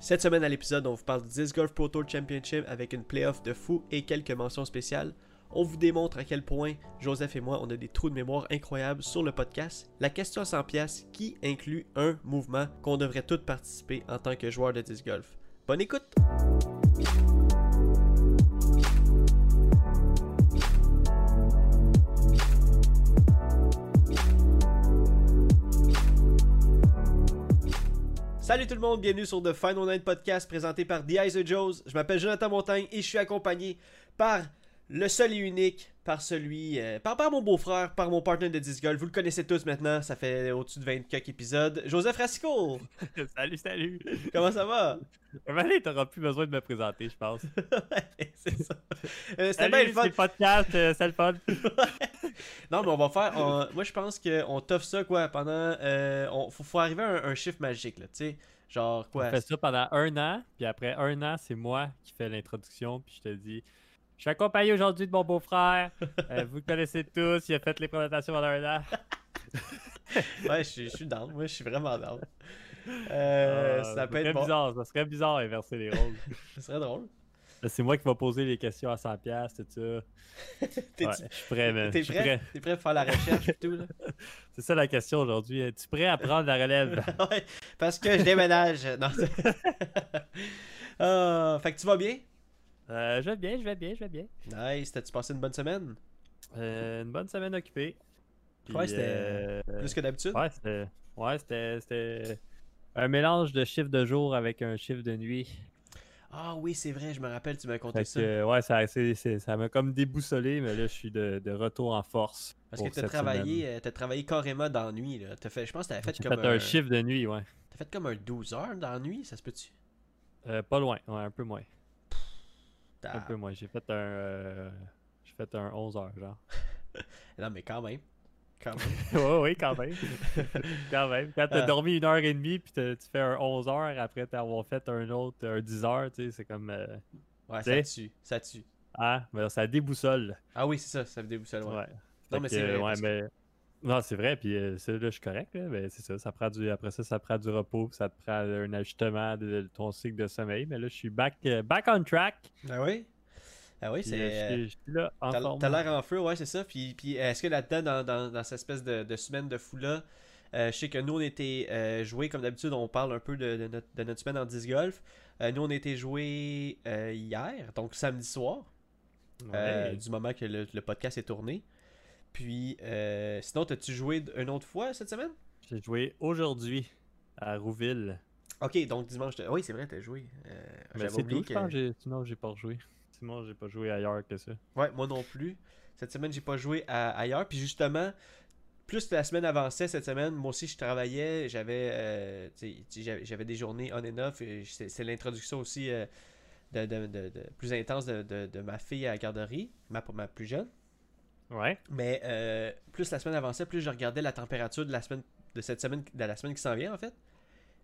Cette semaine à l'épisode, on vous parle du Disc Golf Pro Tour Championship avec une playoff de fou et quelques mentions spéciales. On vous démontre à quel point Joseph et moi on a des trous de mémoire incroyables sur le podcast. La question à 100 pièces qui inclut un mouvement qu'on devrait tous participer en tant que joueur de disc golf? Bonne écoute. Salut tout le monde, bienvenue sur The Final Night Podcast présenté par The Eyes of Joes. Je m'appelle Jonathan Montagne et je suis accompagné par le seul et unique, par celui, euh, par, par mon beau-frère, par mon partenaire de disc golf. Vous le connaissez tous maintenant, ça fait au-dessus de 24 épisodes. Joseph Rasco! salut, salut! Comment ça va? Allez, t'auras plus besoin de me présenter, je pense. c'est ça. Euh, C'était bien le fun. c'est le podcast, euh, c'est le fun. Non, mais on va faire. on- moi, je pense qu'on t'offre ça, quoi, pendant. Euh, on, faut, faut arriver à un, un chiffre magique, là, tu sais. Genre, On quoi? fait ça pendant un an, puis après un an, c'est moi qui fais l'introduction, puis je te dis Je suis accompagné aujourd'hui de mon beau-frère. Euh, vous le connaissez tous, il a fait les présentations pendant un an. Ouais, je suis- je suis down. Moi, je suis vraiment down. Euh, Ah, ça ça peut serait être bon. bizarre, ça serait bizarre inverser les rôles. Ça serait drôle. C'est moi qui vais poser les questions à 100$, piastres, tout ça. T'es Ouais, suis prêt, man. t'es prêt? prêt. T'es prêt pour faire la recherche et tout, là? C'est ça la question aujourd'hui. Es-tu prêt à prendre la relève? ouais, parce que je déménage. Non, Ah, fait que tu vas bien? Euh, je vais bien, je vais bien, je vais bien. Nice. T'as-tu passé une bonne semaine? Euh, une bonne semaine occupée. Puis, Ouais, c'était euh, Plus que d'habitude? Ouais, c'était. Ouais, c'était. c'était un mélange de chiffre de jour avec un chiffre de nuit. Ah oui, c'est vrai, je me rappelle, tu m'as conté Fait ça. que, ouais, ça, c'est- c'est- ça m'a comme déboussolé, mais là, je suis de, de retour en force. Parce que t'as travaillé, t'as travaillé carrément dans la nuit, là. T'as fait, je pense que t'avais fait comme fait un, un chiffre de nuit, ouais. T'as fait comme un 12 heures dans la nuit, ça se peut-tu? Euh, pas loin, ouais, un peu moins. Un peu moins. J'ai fait un. euh, J'ai fait un 11 heures, genre. Non, mais quand même. Quand même. ouais, oui, quand même. quand même. Quand t'as Ah. dormi une heure et demie, puis tu fais un 11 heures après t'avoir fait un autre, un 10 heures, tu sais, c'est comme. euh, Ouais, ça tue. Ça tue. Ah, mais ça déboussole. Ah oui, c'est ça, ça déboussole. Ouais. Ouais. Non, mais c'est vrai. ouais, parce que- mais. Non, c'est vrai, puis euh, ça, là, je suis correct, là, mais c'est ça, ça prend du... Après ça, ça prend du repos, ça te prend un ajustement de, de ton cycle de sommeil, mais là, je suis back, euh, back on track, Ah oui? Ah oui, c'est. euh, T'as l'air en feu, ouais, c'est ça. Puis, puis est-ce que là-dedans, dans, dans, dans cette espèce de, de semaine de fou-là, euh, je sais que nous, on était euh, joués, comme d'habitude, on parle un peu de, de notre, de notre semaine en disc golf. Euh, nous, on était joués euh, hier, donc samedi soir, euh, Ouais. du moment que le, le podcast est tourné. Puis, euh, sinon, t'as-tu joué une autre fois cette semaine? J'ai joué aujourd'hui à Rouville. Ok, donc dimanche. Oui, c'est vrai, t'as joué. Euh, Mais J'avais c'est oublié tout, que. j'ai- sinon j'ai pas rejoué. Sinon, j'ai pas joué ailleurs que ça. Ouais, moi non plus. Cette semaine, j'ai pas joué à- ailleurs. Puis justement, plus la semaine avançait cette semaine, moi aussi je travaillais. J'avais euh, j'avais- des journées on and off. C'est l'introduction aussi euh, de, de- de- de- plus intense de, ma fille à la garderie, ma, ma plus jeune. Ouais. Mais euh, plus la semaine avançait, plus je regardais la température de la semaine de cette semaine, de la semaine qui s'en vient en fait.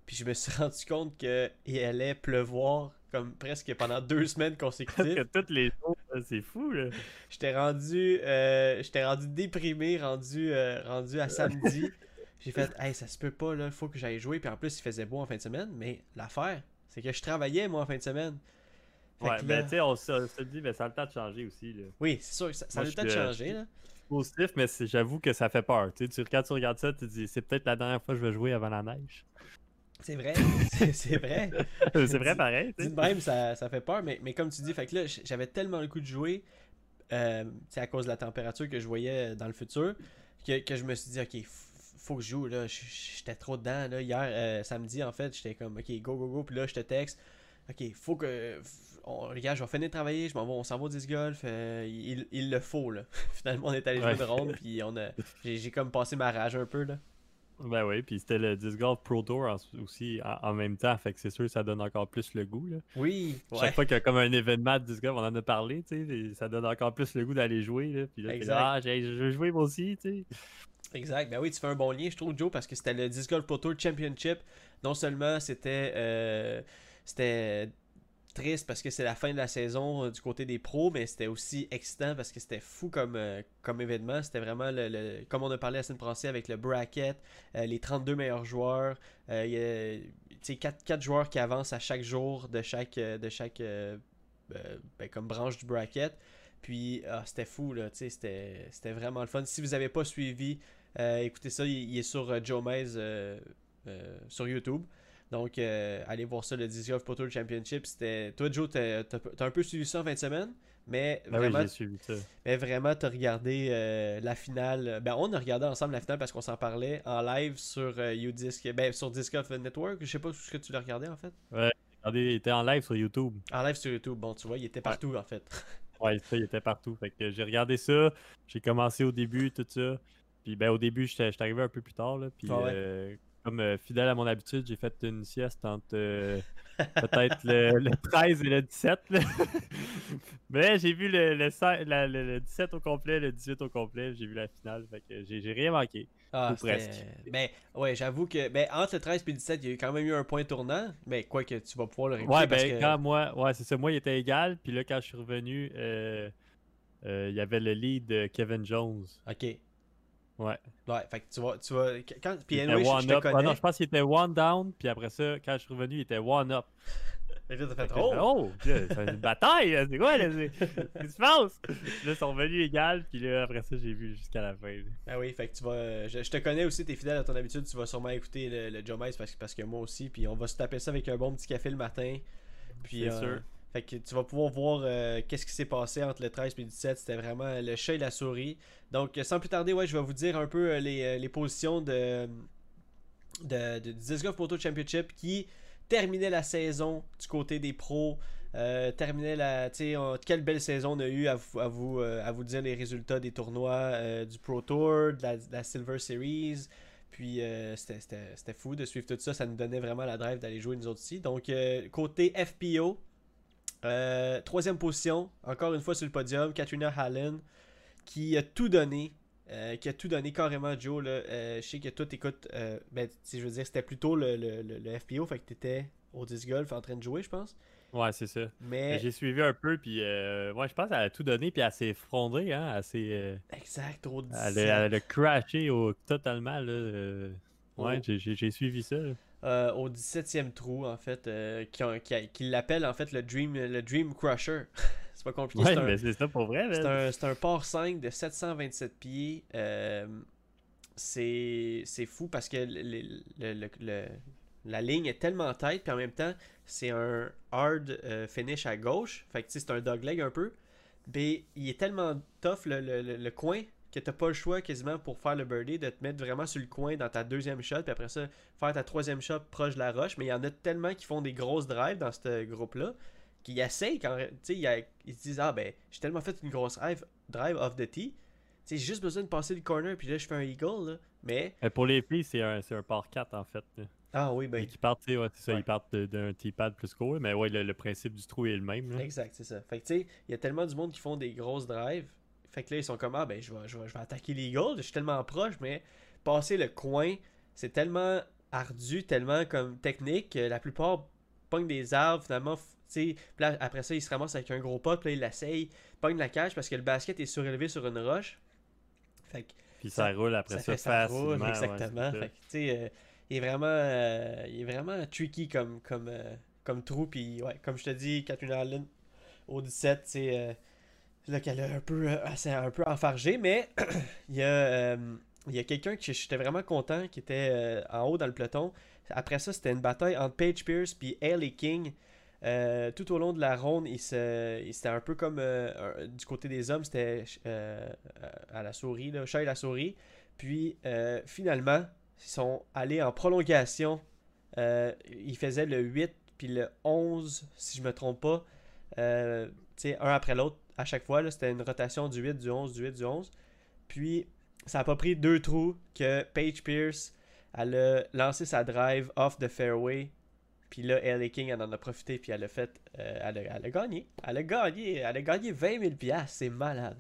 Puis je me suis rendu compte que il allait pleuvoir comme presque pendant deux semaines Parce consécutives. que tous les jours, c'est fou, là. J'étais rendu, euh, j'étais rendu déprimé, rendu, euh, rendu à samedi. J'ai fait, hey, ça se peut pas, là, faut que j'aille jouer. Puis en plus, il faisait beau en fin de semaine. Mais l'affaire, c'est que je travaillais, moi, en fin de semaine. Fait Ouais, mais là- tu sais, on se dit, mais ça a le temps de changer aussi, là. Oui, c'est sûr, ça, ça a le temps de euh, changer, là. Positif, mais j'avoue que ça fait peur. Tu sais, tu- quand tu regardes ça, tu te dis, c'est peut-être la dernière fois que je vais jouer avant la neige. C'est vrai, c'est vrai. c'est vrai pareil, même, ça, ça fait peur, mais, mais comme tu dis, fait que là, j'avais tellement le coup de jouer, euh, tu sais, à cause de la température que je voyais dans le futur, que, que je me suis dit, ok, faut que je joue, là, j'étais trop dedans, là, hier, euh, samedi, en fait, j'étais comme, ok, go, go, go, puis là, je te texte, ok, faut que, on, regarde, je vais finir de travailler, je m'en vais, on s'en va au disc golf, euh, il, il le faut, là. Finalement, on est allé jouer Ouais. de ronde, puis on a, j'ai j'ai comme passé ma rage un peu, là. Ben oui, puis c'était le Disc Golf Pro Tour en- aussi en, en même temps, fait que c'est sûr que ça donne encore plus le goût, là. Oui, ouais. Chaque fois qu'il y a comme un événement de Disc Golf, on en a parlé, tu sais, ça donne encore plus le goût d'aller jouer, là. Puis là, Exact. là, ah, j'ai- je veux jouer moi aussi, tu sais. Exact. Ben oui, tu fais un bon lien, je trouve, Joe, parce que c'était le Disc Golf Pro Tour Championship. Non seulement c'était euh, c'était triste parce que c'est la fin de la saison euh, du côté des pros, mais c'était aussi excitant parce que c'était fou comme, euh, comme événement. C'était vraiment, le, le- comme on a parlé la semaine passée avec le bracket, euh, les 32 meilleurs joueurs. il y a- quatre, quatre joueurs qui avancent à chaque jour de chaque, de chaque ben, comme branche du bracket. Puis ah, c'était fou, là, c'était c'était vraiment le fun. Si vous n'avez pas suivi, écoutez ça, il, il est sur Joe euh, sur YouTube. Donc, euh, allez voir ça, le Disc Golf Pro Tour Championship. C'était... Toi, Joe, t'as, un peu suivi ça en fin de semaine, mais Ben oui, vraiment, j'ai suivi ça. mais vraiment, t'as regardé euh, la finale. Ben, on a regardé ensemble la finale parce qu'on s'en parlait en live sur euh, UDisc, ben, sur Disc Golf Network. Je sais pas ce que tu l'as regardé en fait. Regardez, il était en live sur YouTube. En live sur YouTube. Bon, tu vois, il était partout en fait. Ouais, ça, il était partout. Fait que j'ai regardé ça. J'ai commencé au début, tout ça. Puis ben au début, j'étais j'étais arrivé un peu plus tard. Là, puis Ah ouais. euh, comme euh, fidèle à mon habitude, j'ai fait une sieste entre euh, peut-être le, le 13 et le 17. là. Mais j'ai vu le, le, cin- la- le- le 17 au complet, le 18 au complet. J'ai vu la finale. Fait que j'ai rien manqué. Ah, Ou presque. Ben, ouais, j'avoue que ben, entre le 13 et le 17, il y a eu quand même eu un point tournant. Mais quoi que tu vas pouvoir le réécouter Ouais, parce ben que... quand moi, ouais, c'est ça. Moi, il était égal. Puis là, quand je suis revenu, euh, il y avait le lead de Kevin Jones. Ok. Ouais. Ouais, fait que tu vas. Tu vas quand... Puis anyway, je, je te up. Ah connais. non, je pense qu'il était one down, puis après ça, quand je suis revenu, il était one up. Que là, t'as Fait oh! oh, c'est une bataille, c'est quoi, là? Qu'est-ce qui se passe? Là, ils sont revenus égal, puis là, après ça, j'ai vu jusqu'à la fin. Ah oui, fait que tu vas. Je, je te connais aussi, t'es fidèle à ton habitude, tu vas sûrement écouter le, le Joe parce, que- parce que moi aussi. Puis on va se taper ça avec un bon petit café le matin. Puis. Euh, sûr. Fait que tu vas pouvoir voir euh, qu'est-ce qui s'est passé entre le 13 et le 17. C'était vraiment le chat et la souris. Donc, euh, sans plus tarder, ouais, je vais vous dire un peu euh, les, les positions de, de, de, du Golf Tour Championship qui terminait la saison du côté des pros. Euh, terminait la. Quelle belle saison on a eu à vous, à vous, à vous dire les résultats des tournois du Pro Tour, de la, Silver Series. Puis c'était- fou de suivre tout ça. Ça nous donnait vraiment la drive d'aller jouer nous autres aussi. Donc, côté FPO, euh, troisième position, encore une fois sur le podium, Katrina Hallen, qui a tout donné. euh, qui a tout donné carrément, Joe. Là, Euh, je sais que toi, t'écoutes. ben, si je veux dire, c'était plutôt le, le, le- le FPO, fait que t'étais au disc golf en train de jouer, je pense. Ouais, c'est ça. Mais. J'ai suivi un peu, puis ouais, je pense qu'elle a tout donné, puis elle s'est effondrée, hein, elle s'est... Exact, au 17. elle, a, elle a crashé au, totalement, là. ouais, Oh. j'ai- suivi ça. là. Euh, au 17e trou, en fait, euh, qui, qui, l'appelle en fait le Dream, le Dream Crusher. c'est pas compliqué, Ouais, c'est un, mais c'est ça pour vrai. C'est un, un port 5 de 727 pieds. Euh, c'est fou parce que le- le- le- la ligne est tellement tête, puis en même temps, c'est un hard euh, finish à gauche. Fait que c'est un dogleg un peu. Mais il est tellement tough le, le- le- le coin que t'as pas le choix quasiment pour faire le birdie de te mettre vraiment sur le coin dans ta deuxième shot, puis après ça, faire ta troisième shot proche de la roche. Mais il y en a tellement qui font des grosses drives dans ce groupe-là qui essayent quand tu sais, il y a- ils se disent Ah ben, j'ai tellement fait une grosse drive, drive off the tee. Tu sais, j'ai juste besoin de passer le corner, puis là, je fais un eagle, là. Mais. Pour les filles, c'est un, un par 4 en fait. là. Ah oui, ben. Et qui partent, tu sais, ouais, c'est ça, Ouais. ils partent d'un T-pad plus court, mais ouais, le, le principe du trou est le même. là. Exact, c'est ça. Fait que tu sais, il y a tellement du monde qui font des grosses drives. Fait que là, ils sont comme Ah ben, je vais, je vais, je vais attaquer l'eagle. Je suis tellement proche, mais passer le coin, c'est tellement ardu, tellement comme technique que la plupart pognent des arbres, finalement. Tu sais, après ça, ils se ramassent avec un gros pot, puis là, ils l'essayent, pognent la cage parce que le basket est surélevé sur une roche. Fait que Puis ça, roule après ça, fait ça roule, exactement. Fait que, tu sais, euh, il est vraiment, euh, il est vraiment tricky comme, comme, euh, comme trou. Puis, ouais, comme je te dis, Katrina Allen au 17, c'est là qu'elle a un peu, euh, un peu enfargée, mais il y a, euh, a quelqu'un que j'étais vraiment content qui était euh, en haut dans le peloton. Après ça, c'était une bataille entre Paige Pierce puis Ellie King. Tout au long de la ronde, c'était un peu comme du côté des hommes, c'était à la souris, là, chat et la souris. Puis finalement, ils sont allés en prolongation. Ils faisaient le 8 puis le 11, si je me trompe pas. Un après l'autre à chaque fois. C'était une rotation du 8, du 11, du 8, du 11. Puis ça a pas pris deux trous que Paige Pierce elle a lancé sa drive off the fairway. Puis là, Ellie King, elle en a profité, puis elle a fait. euh, elle, a, elle a gagné. Elle a gagné. Elle a gagné 20 000 piastres, C'est malade.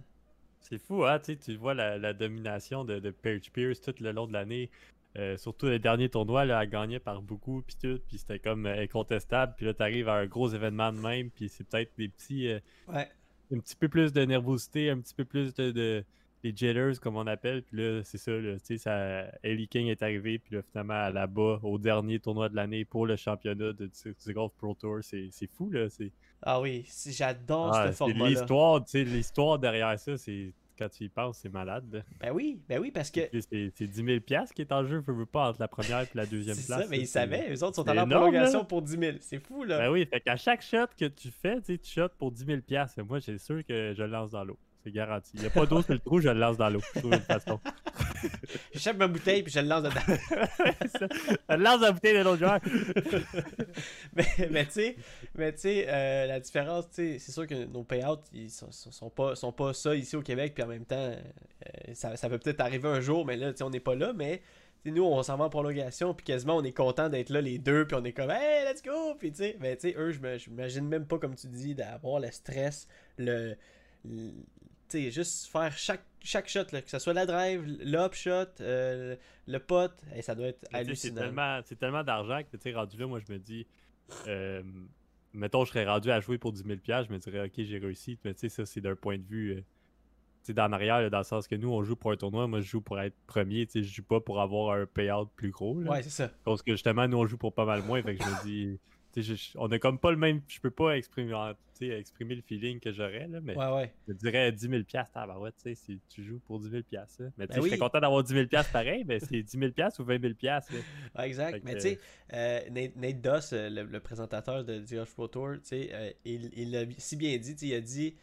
C'est fou, hein, tu vois la, la domination de, de Paige Pierce tout le long de l'année. Euh, surtout les derniers tournois, là, elle gagnait par beaucoup, puis tout, puis c'était comme euh, incontestable. Puis là, t'arrives à un gros événement de même, puis c'est peut-être des petits, Ouais. Un petit peu plus de nervosité, un petit peu plus de, de, les jitters, comme on appelle. Puis là, c'est ça, là, tu sais, ça, Ellie King est arrivé, puis là, finalement, là-bas, au dernier tournoi de l'année pour le championnat de, du Golf Pro Tour. C'est fou, là. Ah oui, j'adore ah, ce format-là. L'histoire, tu sais, l'histoire derrière ça, c'est quand tu y penses, c'est malade. Ben oui, ben oui, parce que. C'est 10 000 qui est en jeu, veux, pas, entre la première et la deuxième place. C'est ça, mais ils savaient, eux autres sont en prolongation pour 10 000. C'est fou, là. Ben oui, fait qu'à chaque shot que tu fais, tu shots pour 10 000 Moi, j'ai sûr que je lance dans l'eau. C'est garanti. Il n'y a pas d'eau sur le trou, je le lance dans l'eau. Je trouve une façon. J'achète ma bouteille puis je le lance dedans. je lance la bouteille de l'autre joueur. mais mais tu sais, mais euh, la différence, c'est sûr que nos payouts, ils sont, sont, pas, sont pas ça ici au Québec, puis en même temps, euh, ça, ça peut peut-être arriver un jour, mais là, on n'est pas là, mais nous, on s'en va en prolongation, puis quasiment, on est content d'être là les deux, puis on est comme, hey, let's go! Puis tu sais, mais tu sais, eux, je m'imagine même pas, comme tu dis, d'avoir le stress, le sais, juste faire chaque, chaque shot, là, que ce soit la drive, l'up shot, euh, le pot, et ça doit être hallucinant. C'est tellement, tellement d'argent que, tu sais, rendu là, moi, je me dis, euh, mettons, je serais rendu à jouer pour 10 000 je me dirais, ok, j'ai réussi, mais tu sais, ça, c'est d'un point de vue, euh, tu sais, dans arrière, dans le sens que nous, on joue pour un tournoi, moi, je joue pour être premier, tu sais, je joue pas pour avoir un payout plus gros, Ouais, c'est ça. Parce que, justement, nous, on joue pour pas mal moins, fait que je me dis on a comme pas le même. Je peux pas exprimer, exprimer le feeling que j'aurais, là, mais je dirais 10 000 ah, ouais, tu sais, si tu joues pour 10 000 Mais ben je serais content d'avoir 10 000 pareil, mais c'est 10 000 ou 20 000 exact. mais tu sais, euh, Nate, Doss, euh, le, présentateur de The Pro Tour, euh, il, il l'a si bien dit, il a dit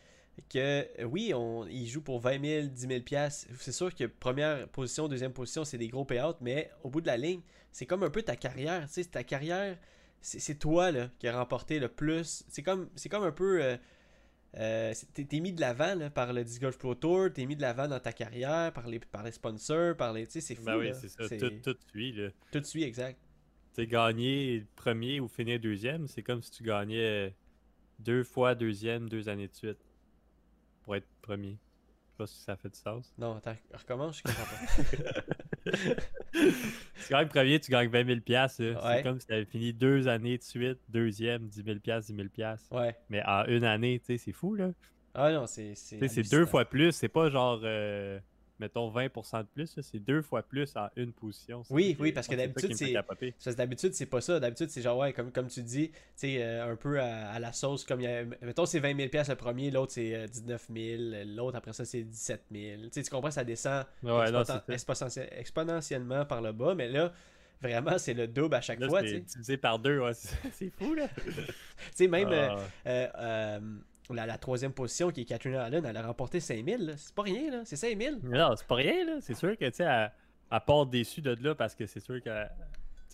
que oui, on, il joue pour 20 000, 10 000 C'est sûr que première position, deuxième position, c'est des gros payouts, mais au bout de la ligne, c'est comme un peu ta carrière. Tu sais, ta carrière c'est toi là, qui a remporté le plus. C'est comme, comme un peu. Euh, euh, t'es mis de l'avant par le Disc Golf Pro Tour, t'es mis de l'avant dans ta carrière par les, par les sponsors, par les. Tu sais, c'est fou. Ben oui, c'est ça. Tout, tout suit. Là. Tout suit, exact. Tu gagner premier ou finir deuxième, c'est comme si tu gagnais deux fois deuxième, deux années de suite pour être premier pas si ça fait du sens. Non, attends, recommence, je comprends pas. tu gagnes premier, tu gagnes 20 000 C'est comme si tu avais fini deux années de suite, deuxième, 10 000 10 000 Ouais. Mais en une année, tu sais, c'est fou, là. Ah non, c'est. C'est deux fois plus. C'est pas genre. Euh, mettons 20% de plus, c'est deux fois plus en une position. Oui, oui, parce que d'habitude, c'est. D'habitude, c'est pas ça. D'habitude, c'est genre, ouais, comme, comme tu dis, tu sais, euh, un peu à, la sauce. comme y a, Mettons, c'est 20 000 le premier, l'autre, c'est 19 euh, 000, l'autre, après ça, c'est 17 000. Tu comprends, ça descend exponentiellement par le bas, mais là, vraiment, c'est le double à chaque fois. C'est divisé par deux, ouais, c'est fou, là. tu sais, même. Ah la, troisième position qui est Catherine Allen, elle a remporté 5000. C'est pas rien, là. C'est 5000. Non, c'est pas rien, là. C'est sûr que, tu sais, elle, part déçue de là parce que c'est sûr qu'elle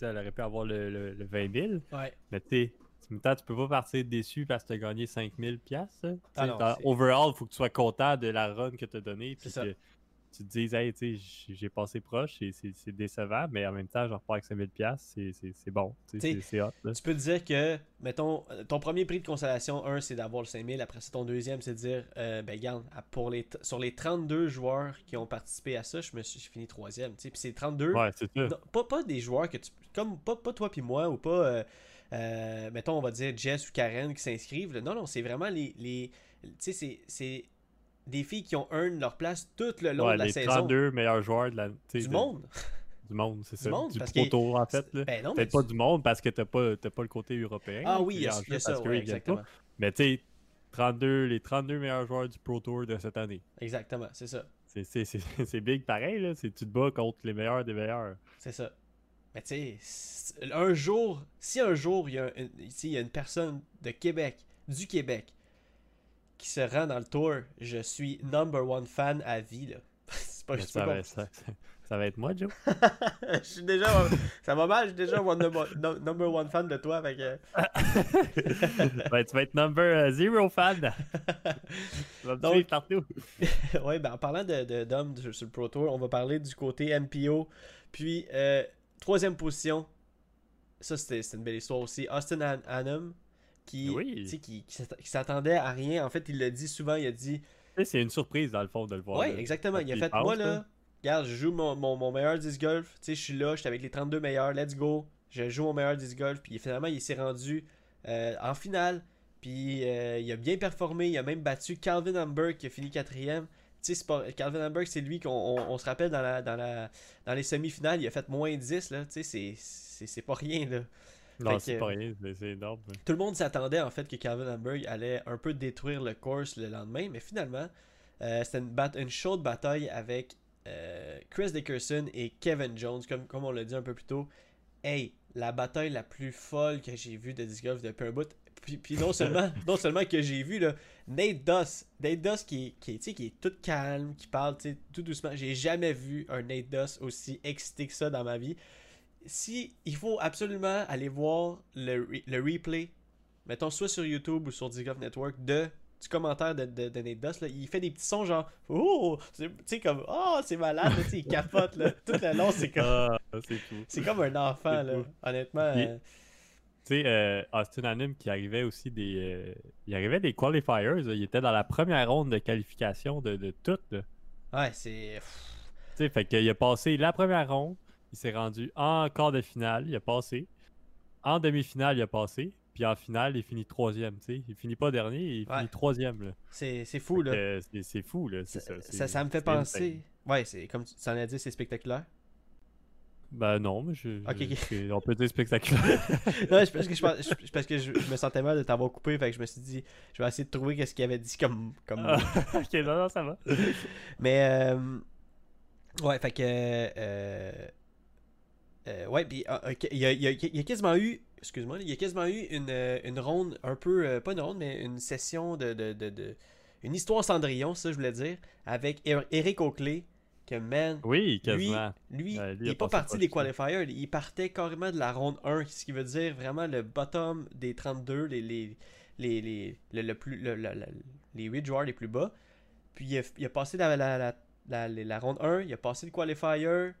elle aurait pu avoir le, le, 20 000. Ouais. Mais tu sais, tu peux pas partir déçu parce que tu as gagné 5000 pièces. Ah overall, il faut que tu sois content de la run que tu as donnée. Puis que tu te dis, hey, tu sais, j'ai passé proche, c'est décevant, mais en même temps, je repars avec 5000$, c'est bon, c'est hot. Tu peux te dire que, mettons, ton premier prix de consolation, un, c'est d'avoir le 5000, après c'est ton deuxième, c'est de dire, euh, ben, regarde, pour les sur les 32 joueurs qui ont participé à ça, je me suis fini troisième, tu sais, puis c'est 32. Ouais, c'est pas, pas des joueurs que tu, comme, pas, pas toi puis moi, ou pas, euh, euh, mettons, on va dire Jess ou Karen qui s'inscrivent, non, non, c'est vraiment les, les tu sais, c'est des filles qui ont earn leur place tout le long de la les saison. 32 meilleurs joueurs de la, du monde. Du monde, c'est ça. Du, du pro en fait. Ben Peut-être pas du monde parce que t'as pas, pas le côté européen. Ah oui, il y a, ça, exactement. Mais tu sais, 32, les 32 meilleurs joueurs du Pro Tour de cette année. Exactement, c'est ça. C'est big pareil, là. Tu te bats contre les meilleurs des meilleurs. C'est ça. Mais tu sais, un jour, si un jour il y, a il y a une personne de Québec, du Québec, qui se rend dans le tour, je suis number one fan à vie. Là. C'est pas, ça, va, ça, ça, va être moi, Joe. je suis déjà. Ça va mal, je suis déjà one number, one fan de toi. Fait que... ben, tu vas être number uh, zero fan. tu vas me Donc... partout. oui, ben, en parlant de, d'hommes sur le Pro Tour, on va parler du côté MPO. Puis, euh, troisième position. Ça, c'était, une belle histoire aussi. Austin Annam qui, qui, s'attendait à rien. En fait, il l'a dit souvent, il a dit... C'est une surprise, dans le fond, de le voir. Oui, exactement. Il a fait, moi, là, regarde, je joue mon, mon, meilleur disc golf. Tu sais, je suis là, je suis avec les 32 meilleurs, let's go. Je joue mon meilleur disc golf. Puis finalement, il s'est rendu euh, en finale. Puis euh, il a bien performé. Il a même battu Calvin Humber qui a fini quatrième. tu sais, Calvin Hamburg, c'est lui qu'on on, on se rappelle dans, la, dans, la, dans les semi-finales, il a fait moins 10, là. Tu sais, c'est pas rien, là. Non, c'est pas rien, c'est énorme. Tout le monde s'attendait, en fait, que Calvin Hamburg allait un peu détruire le course le lendemain, mais finalement, euh, c'était une, une, chaude bataille avec euh, Chris Dickerson et Kevin Jones, comme, comme on l'a dit un peu plus tôt. Hey, la bataille la plus folle que j'ai vue de disc golf depuis un bout. Puis, non, seulement, non seulement que j'ai vu là, Nate Doss, Nate Doss qui, qui, qui est tout calme, qui parle tout doucement. J'ai jamais vu un Nate Doss aussi excité que ça dans ma vie. Si il faut absolument aller voir le, le replay, mettons soit sur YouTube ou sur Disc Golf Network, de du commentaire de, de, de Nate Doss, là, il fait des petits sons genre Oh! Tu sais, comme Oh, c'est malade, là, il capote, là. Tout le long, c'est comme. Ah, c'est comme un enfant, là. Honnêtement. Euh, tu sais, euh, Austin Anim qui arrivait aussi des. Euh, il arrivait des qualifiers, il était dans la première ronde de qualification de, de tout, là. Ouais, c'est. Tu sais, fait qu'il a passé la première ronde, il s'est rendu en quart de finale, il a passé. En demi-finale, il a passé. Puis en finale, il finit troisième, sais. Il finit pas dernier, il finit troisième. C'est fou, là. C'est fou, là. Ça, ça, ça, me fait penser... Ouais, c'est comme tu en as dit, c'est spectaculaire. Ben non, mais je, on peut dire spectaculaire. non, parce que, je, parce que je, me sentais mal de t'avoir coupé, fait que je me suis dit, je vais essayer de trouver ce qu'il avait dit comme... comme... Ok, non, non, ça va. mais, euh, ouais, fait que... Euh, euh, ouais, puis il y, a, il y a quasiment eu excuse-moi, il y a quasiment eu une, euh, une ronde, un peu, euh, pas une ronde, mais une session de, de, de, une histoire Cendrillon, ça je voulais dire, avec Eric Oakley, que man, oui, quasiment. lui, il n'est pas parti des qualifiers, il partait carrément de la ronde 1, ce qui veut dire vraiment le bottom des 32, les, les, les, les, le, plus, les 8 joueurs les plus bas. Puis il a, il a passé la, la, la, la, ronde 1, il a passé le qualifier,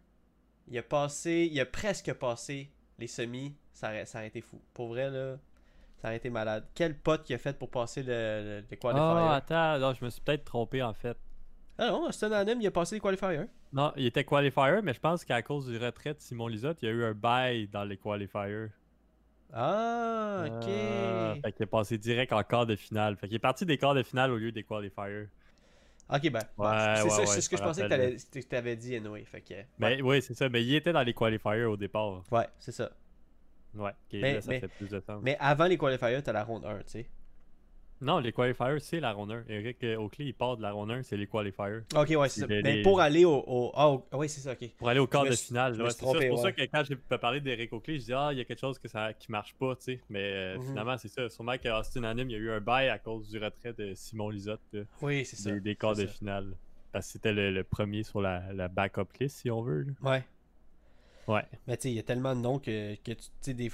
il a passé, il a presque passé les semis, ça aurait, ça été fou. Pour vrai, là, ça aurait été malade. Quel pote qui a fait pour passer le, le, qualifier? Ah, attends, non, je me suis peut-être trompé en fait. Ah non, Austin Hanem, il a passé les qualifiers. Non, il était qualifier, mais je pense qu'à cause du retrait de Simon Lisotte, il y a eu un bail dans les qualifiers. Ah, ok. Ah, fait qu'il est passé direct en quart de finale. Fait qu'il est parti des quarts de finale au lieu des qualifiers. Ok, ben. Ouais, c'est ça, c'est ce que je pensais que tu avais dit, anyway. Fait que, ben, oui, c'est ça. Mais il était dans les qualifiers au départ. Ouais, c'est ça. Ouais, mais, ça fait plus de temps. Mais avant les qualifiers, t'as la ronde 1, tu sais. Non, les qualifiers, c'est la ronde 1. Eric Oakley, il part de la ronde 1, c'est les qualifiers. Ok, ouais, c'est ça. Mais pour aller au. au... Ah, oui, c'est ça, ok. Pour aller au quart de finale. c'est pour ça que quand j'ai parlé d'Eric Oakley, je dis, ah, il y a quelque chose que ça, qui marche pas, tu sais. Mais euh, mhm. finalement, c'est ça. Sûrement qu'Austin Anim, il y a eu un bail à cause du retrait de Simon Lisotte. oui, c'est ça. Des, quarts de finale. Parce que c'était le, premier sur la, la backup list, si on veut. Ouais. Ouais. Mais tu sais, il y a tellement de noms que, que tu sais, des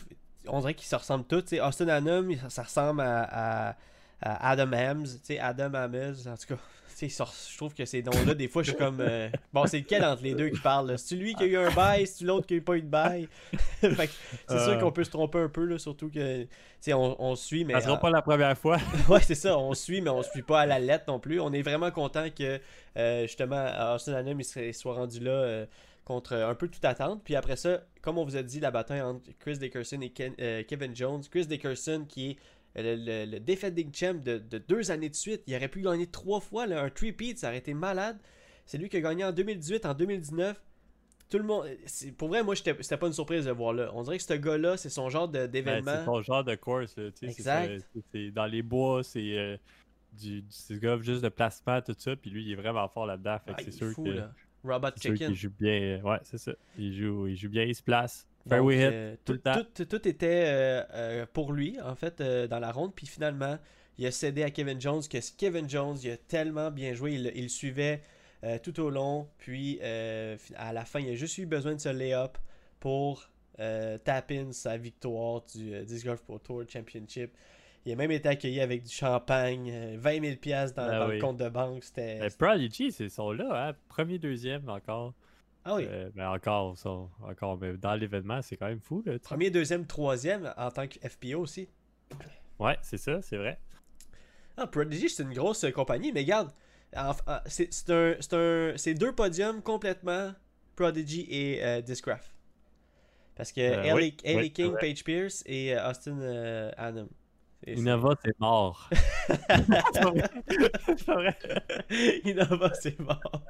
on dirait qu'ils se ressemblent tous. T'sais, Austin Hanum, ça, ressemble à, Adam Hams, Adam Hammes, en tout cas. Je trouve que ces noms-là, des fois, je suis comme. Euh, bon, c'est lequel entre les deux qui parle C'est lui qui a eu un bail, c'est l'autre qui a eu pas eu de bail? c'est sûr euh. qu'on peut se tromper un peu, là, surtout que. On, on suit, mais. Ça sera pas la première fois. ouais, c'est ça, on suit, mais on suit pas à la lettre non plus. On est vraiment content que, euh, justement, Austin Hanum il soit rendu là contre un peu toute attente. Puis après ça, comme on vous a dit, la bataille entre Chris Dickerson et euh, Kevin Jones. Chris Dickerson qui est le, le, defending champ de, deux années de suite. Il aurait pu gagner trois fois, là, un three-peat, ça aurait été malade. C'est lui qui a gagné en 2018, en 2019. Tout le monde. Pour vrai, moi, c'était pas une surprise de voir là. On dirait que ce gars-là, c'est son genre d'événement. c'est son genre de course. exact. C'est dans les bois, c'est euh, du, du gars juste de placement, tout ça. Puis lui, il est vraiment fort là-dedans. Ah, c'est sûr que. Robot Chicken. Il joue bien. Ouais, c'est ça. Il joue, il joue bien, il se place. Euh, tout, le temps. Tout, était euh, euh, pour lui, en fait, dans la ronde. Puis finalement, il a cédé à Kevin Jones. Que Kevin Jones, il a tellement bien joué. Il, le suivait tout au long. Puis à la fin, il a juste eu besoin de ce lay-up pour tap in sa victoire du Disc Golf Pro Tour Championship. Il a même été accueilli avec du champagne, 20 000 pièces dans, ben le compte de banque. C'était. Ben, Prodigy, ils sont là, hein? Premier, deuxième encore. Ah oui. Euh, mais encore, encore, mais dans l'événement, c'est quand même fou. Là, Premier, deuxième, troisième en tant que FPO aussi. Ouais, c'est ça, c'est vrai. Ah, Prodigy, c'est une grosse compagnie, mais regarde, c'est un, un, deux podiums complètement Prodigy et euh, Discraft. Parce que euh, Ellie, King, Page Pierce et Austin c'est- Innova, c'est mort. C'est. C'est. Innova, c'est mort.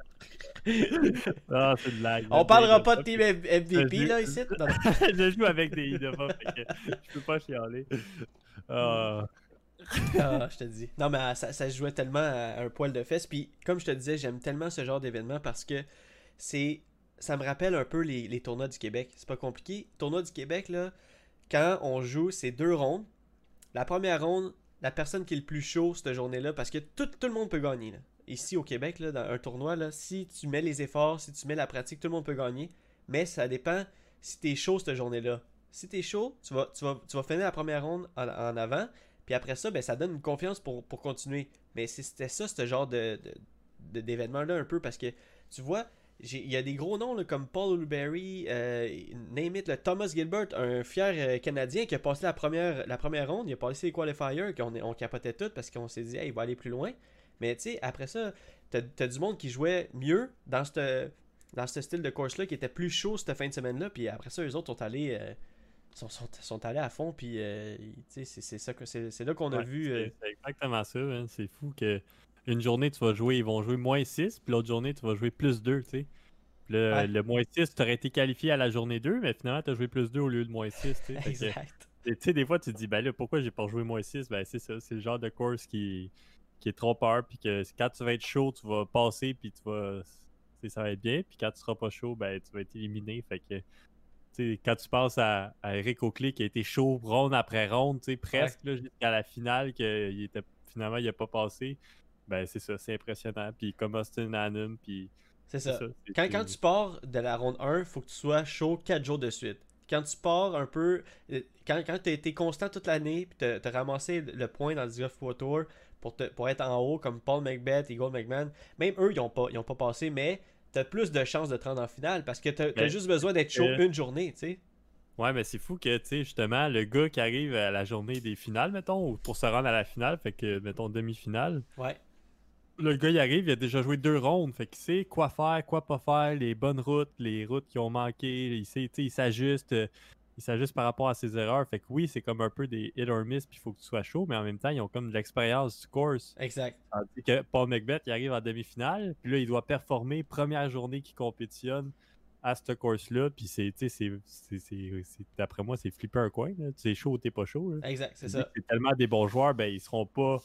Ah, c'est. On parlera pas de team MVP là ici. Non, non. je joue avec des Innova, fait que je peux pas chialer. Ah, Ah, je te dis. Non, mais euh, ça, se jouait tellement à un poil de fesses. Puis, comme je te disais, j'aime tellement ce genre d'événement parce que c'est. Ça me rappelle un peu les, les tournois du Québec. C'est pas compliqué. Tournoi du Québec, là, quand on joue, c'est deux rondes. La première ronde, la personne qui est le plus chaud cette journée-là, parce que tout, tout le monde peut gagner. là. Ici au Québec, là, dans un tournoi, là, si tu mets les efforts, si tu mets la pratique, tout le monde peut gagner. Mais ça dépend si t'es chaud cette journée-là. Si t'es chaud, tu vas, tu, vas, tu vas finir la première ronde en, avant. Puis après ça, ben, ça donne une confiance pour, pour continuer. Mais c'était ça, ce genre de, d'événement-là, un peu, parce que tu vois, il y a des gros noms là, comme Paul Uluberry, euh, name it, Thomas Gilbert, un fier euh, Canadien qui a passé la première, la première ronde, il a passé les qualifiers, qu'on on capotait tout parce qu'on s'est dit, il va aller plus loin. Mais tu sais, après ça, t'as, t'as du monde qui jouait mieux dans ce dans style de course-là, qui était plus chaud cette fin de semaine-là, puis après ça, eux autres sont allés. euh, sont, sont, sont allés à fond, puis euh, tu sais, c'est, c'est là qu'on a ouais, vu. c'est- euh, C'est exactement ça. hein. C'est fou que une journée, tu vas jouer, ils vont jouer moins 6, puis l'autre journée, tu vas jouer plus 2, tu sais. Puis Le, Ouais. le moins 6, tu aurais été qualifié à la journée 2, mais finalement, tu as joué plus 2 au lieu de moins 6. Tu sais. Fait que- exact. Tu sais, des fois, tu te dis, ben là, pourquoi j'ai pas joué moins 6 Ben, c'est ça, c'est le genre de course qui, qui est trop peur, puis que quand tu vas être chaud, tu vas passer, puis tu vas. Ça va être bien, puis quand tu seras pas chaud, ben, tu vas être éliminé. Fait que, quand tu penses à, à Eric Oakley qui a été chaud ronde après ronde, presque jusqu'à la finale, qu'il était finalement, il a pas passé, ben, c'est ça, c'est impressionnant. Puis comme Austin puis. C'est ça. Quand, quand tu pars de la ronde 1, faut que tu sois chaud 4 jours de suite. Quand tu pars un peu. euh, Quand, quand tu as été constant toute l'année, puis tu as ramassé le point dans le Golf Pro Tour pour, te, pour être en haut, comme Paul McBeth et Gold McMahon, même eux, ils n'ont pas, ils ont pas passé, mais tu as plus de chances de te rendre en finale parce que tu as, juste besoin d'être chaud euh, une journée, tu sais. Ouais, mais c'est fou que, tu sais, justement, le gars qui arrive à la journée des finales, mettons, ou pour se rendre à la finale, fait que, mettons, demi-finale, Ouais. le gars, il arrive, il a déjà joué deux rondes, fait qu'il sait quoi faire, quoi pas faire, les bonnes routes, les routes qui ont manqué, il sait, tu sais, il s'ajuste, euh, il s'ajuste par rapport à ses erreurs, fait que oui, c'est comme un peu des hit or miss, puis il faut que tu sois chaud, mais en même temps, ils ont comme de l'expérience du course. Exact. Tandis que Paul McBeth, il arrive en demi-finale, puis là, il doit performer première journée qu'il compétitionne à ce course-là, puis c'est, tu sais, c'est, c'est, c'est- c'est- d'après moi, c'est flipper un coin. Tu es chaud ou t'es pas chaud, là. Exact, c'est ça. C'est tellement des bons joueurs, ben ils seront pas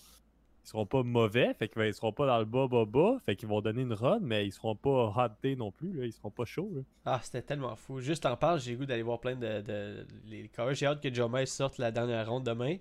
ils seront pas mauvais, fait qu'ils seront pas dans le bas bas bas, fait qu'ils vont donner une run, mais ils seront pas hot day non plus, là. ils seront pas chauds. là. Ah, c'était tellement fou. Juste en parle, j'ai goût d'aller voir plein de, de les covers. J'ai hâte que Joe sorte la dernière ronde demain.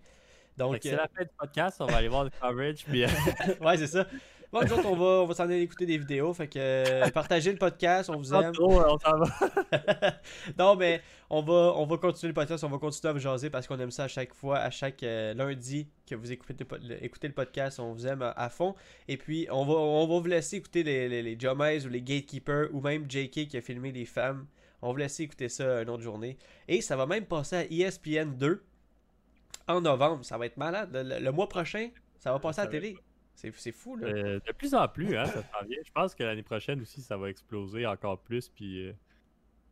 Donc, c'est la fin du podcast, on va aller voir le coverage, puis euh, ouais, c'est ça. Bon, nous autres, on va, on va s'en aller écouter des vidéos. Fait que euh, partagez le podcast, on vous aime. trop, on s'en va. non, mais on va, on va continuer le podcast, on va continuer à vous jaser parce qu'on aime ça à chaque fois, à chaque euh, lundi que vous écoutez le, écoutez podcast, on vous aime à, à fond. Et puis, on va, on va vous laisser écouter les, les, les Jomais ou les Gatekeepers ou même JK qui a filmé des femmes. On va vous laisser écouter ça une autre journée. Et ça va même passer à ESPN 2 en novembre. Ça va être malade. Le, le- le mois prochain, ça va passer à la télé. C'est fou, là. Euh, de plus en plus, hein, ça s'en vient. Je pense que l'année prochaine aussi, ça va exploser encore plus, puis... euh,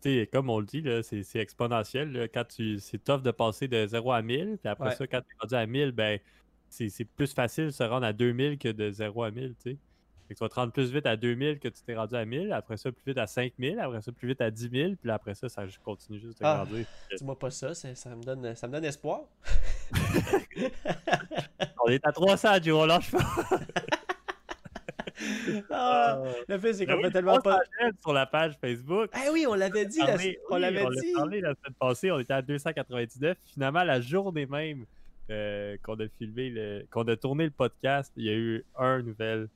tu sais, comme on le dit, c'est exponentiel. là. Quand tu, c'est tough de passer de 0 à 1000. Puis après Ouais. ça, quand tu es rendu à 1000, ben, c'est c'est plus facile de se rendre à 2000 que de 0 à 1000. tu sais. Fait que tu vas te rendre plus vite à 2000 que tu t'es rendu à 1000. Après ça, plus vite à 5000. Après ça, plus vite à 10 000. Puis après ça, ça continue juste de Ah. grandir. Dis-moi pas ça, ça, ça me donne, ça me donne espoir. On est à 300, Joe, on lâche pas. Ah, le fait, c'est qu'on oui, fait tellement pas. 300 j'aime sur la page Facebook. Ah oui, on l'avait dit, la- parlé- on oui, l'avait l'a dit. parlé la semaine passée, on était à 299. Finalement, la journée même euh, qu'on a filmé, le, qu'on a tourné le podcast, il y a eu un nouvelle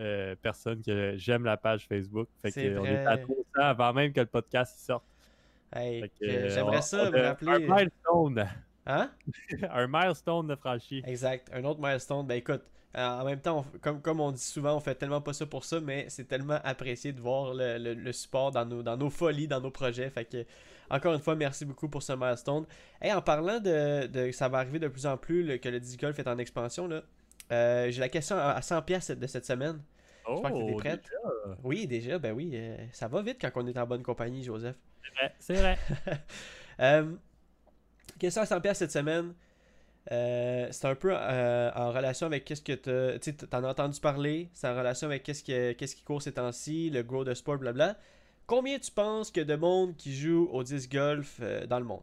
euh, personne que j'aime la page Facebook. Fait que on était à 300 avant même que le podcast sorte. Hey, euh, J'aimerais ça on me rappeler. Un milestone. Hein? un milestone de franchi. Exact, un autre milestone. Ben écoute, euh, en même temps, on- comme, comme on dit souvent, on fait tellement pas ça pour ça, mais c'est tellement apprécié de voir le, le- le support dans nos, dans nos folies, dans nos projets. Fait que, encore une fois, merci beaucoup pour ce milestone. Et en parlant de, de ça va arriver de plus en plus le- que le Digicol fait en expansion, là. Euh, j'ai la question à à 100 pièces de cette semaine. J'espère que t'es Oh, prête. Oui, déjà, ben oui, euh, ça va vite quand on est en bonne compagnie, Joseph. c'est vrai, c'est vrai. Euh, question à 100 pièces cette semaine. C'est un peu en relation avec qu'est-ce que tu tu t'en as entendu parler, c'est en relation avec qu'est-ce qui, qu'est-ce qui court ces temps-ci, le grow de sport, blabla. Combien tu penses que de monde qui joue au disc golf dans le monde?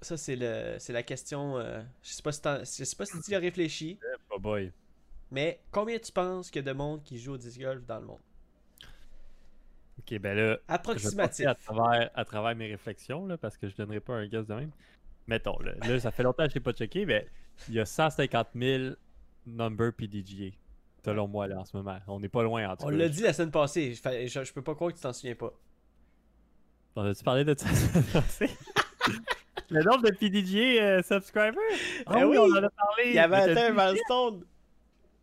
Ça, c'est le, c'est la question. euh, je sais pas si je sais pas si tu y as réfléchi, Oh boy. mais combien tu penses que de monde qui joue au disc golf dans le monde? Ok, ben là, je vais Approximatif. à travers, à travers mes réflexions, là, parce que je donnerai pas un guess de même. Mettons, là, là, ça fait longtemps que je l'ai pas checké, mais il y a 150 000 number PDGA, selon moi, là, en ce moment. On n'est pas loin, en tout On l'a dit la semaine passée. Je, je, je peux pas croire que tu t'en souviens pas. On a-tu parlé de ça? Le nombre de PDGA euh, subscribers? Ah Ben oui, oui, on en a parlé! Il y avait atteint un milestone.